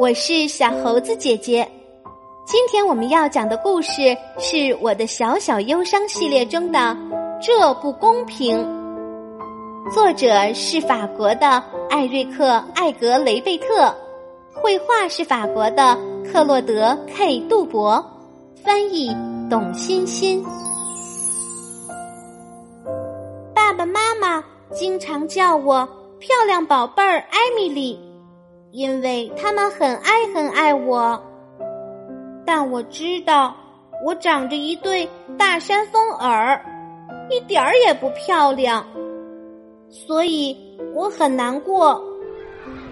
我是小猴子姐姐。今天我们要讲的故事是我的小小忧伤系列中的《这不公平》，作者是法国的艾瑞克·艾格雷贝特，绘画是法国的克洛德 ·K· 杜博，翻译董欣欣。爸爸妈妈经常叫我漂亮宝贝儿艾米丽。因为他们很爱很爱我，但我知道我长着一对大山峰耳，一点儿也不漂亮，所以我很难过。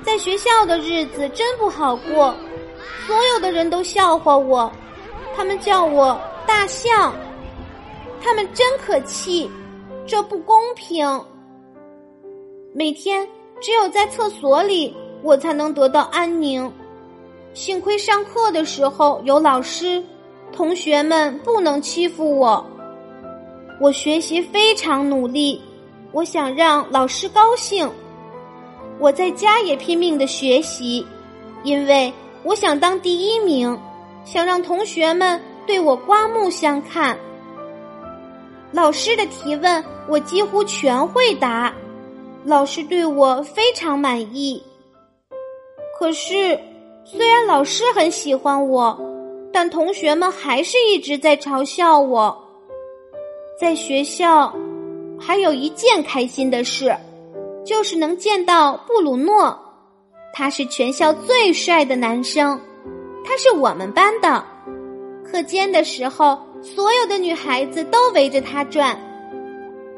在学校的日子真不好过，所有的人都笑话我，他们叫我大象，他们真可气，这不公平。每天只有在厕所里。我才能得到安宁。幸亏上课的时候有老师，同学们不能欺负我。我学习非常努力，我想让老师高兴。我在家也拼命的学习，因为我想当第一名，想让同学们对我刮目相看。老师的提问我几乎全会答，老师对我非常满意。可是，虽然老师很喜欢我，但同学们还是一直在嘲笑我。在学校，还有一件开心的事，就是能见到布鲁诺。他是全校最帅的男生，他是我们班的。课间的时候，所有的女孩子都围着他转。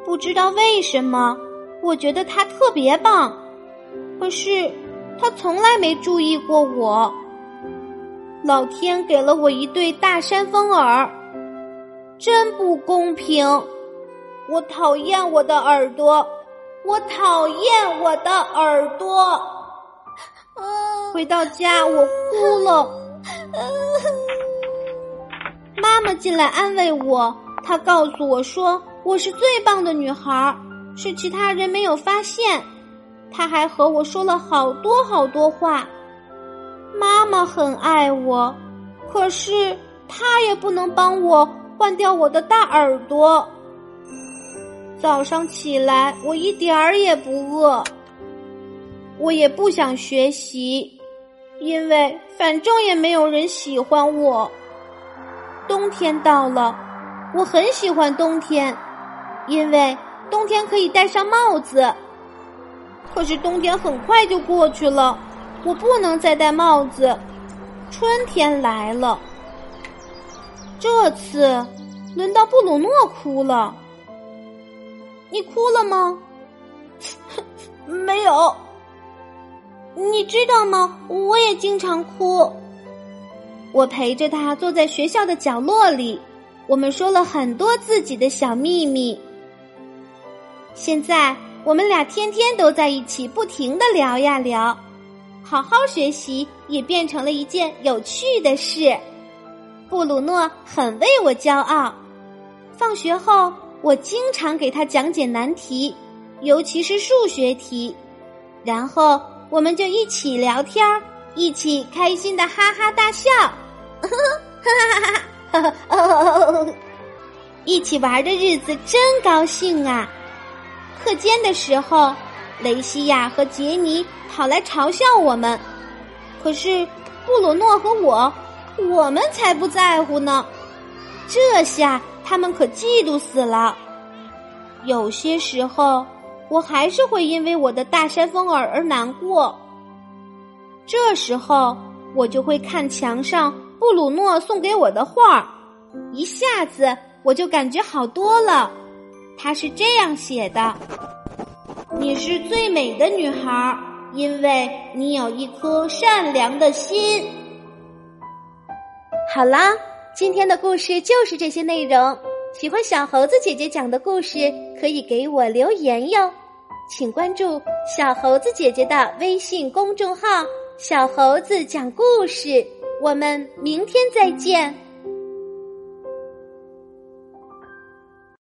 不知道为什么，我觉得他特别棒。可是。他从来没注意过我。老天给了我一对大山峰耳，真不公平！我讨厌我的耳朵，我讨厌我的耳朵。回到家，我哭了。妈妈进来安慰我，她告诉我说我是最棒的女孩，是其他人没有发现。他还和我说了好多好多话。妈妈很爱我，可是他也不能帮我换掉我的大耳朵。早上起来，我一点儿也不饿，我也不想学习，因为反正也没有人喜欢我。冬天到了，我很喜欢冬天，因为冬天可以戴上帽子。可是冬天很快就过去了，我不能再戴帽子。春天来了，这次轮到布鲁诺哭了。你哭了吗？没有。你知道吗？我也经常哭。我陪着他坐在学校的角落里，我们说了很多自己的小秘密。现在。我们俩天天都在一起，不停的聊呀聊，好好学习也变成了一件有趣的事。布鲁诺很为我骄傲。放学后，我经常给他讲解难题，尤其是数学题，然后我们就一起聊天一起开心的哈哈大笑，哈哈哈哈哈！一起玩的日子真高兴啊！课间的时候，雷西亚和杰尼跑来嘲笑我们，可是布鲁诺和我，我们才不在乎呢。这下他们可嫉妒死了。有些时候，我还是会因为我的大山风耳而难过。这时候，我就会看墙上布鲁诺送给我的画，一下子我就感觉好多了。他是这样写的：“你是最美的女孩，因为你有一颗善良的心。”好啦，今天的故事就是这些内容。喜欢小猴子姐姐讲的故事，可以给我留言哟。请关注小猴子姐姐的微信公众号“小猴子讲故事”。我们明天再见。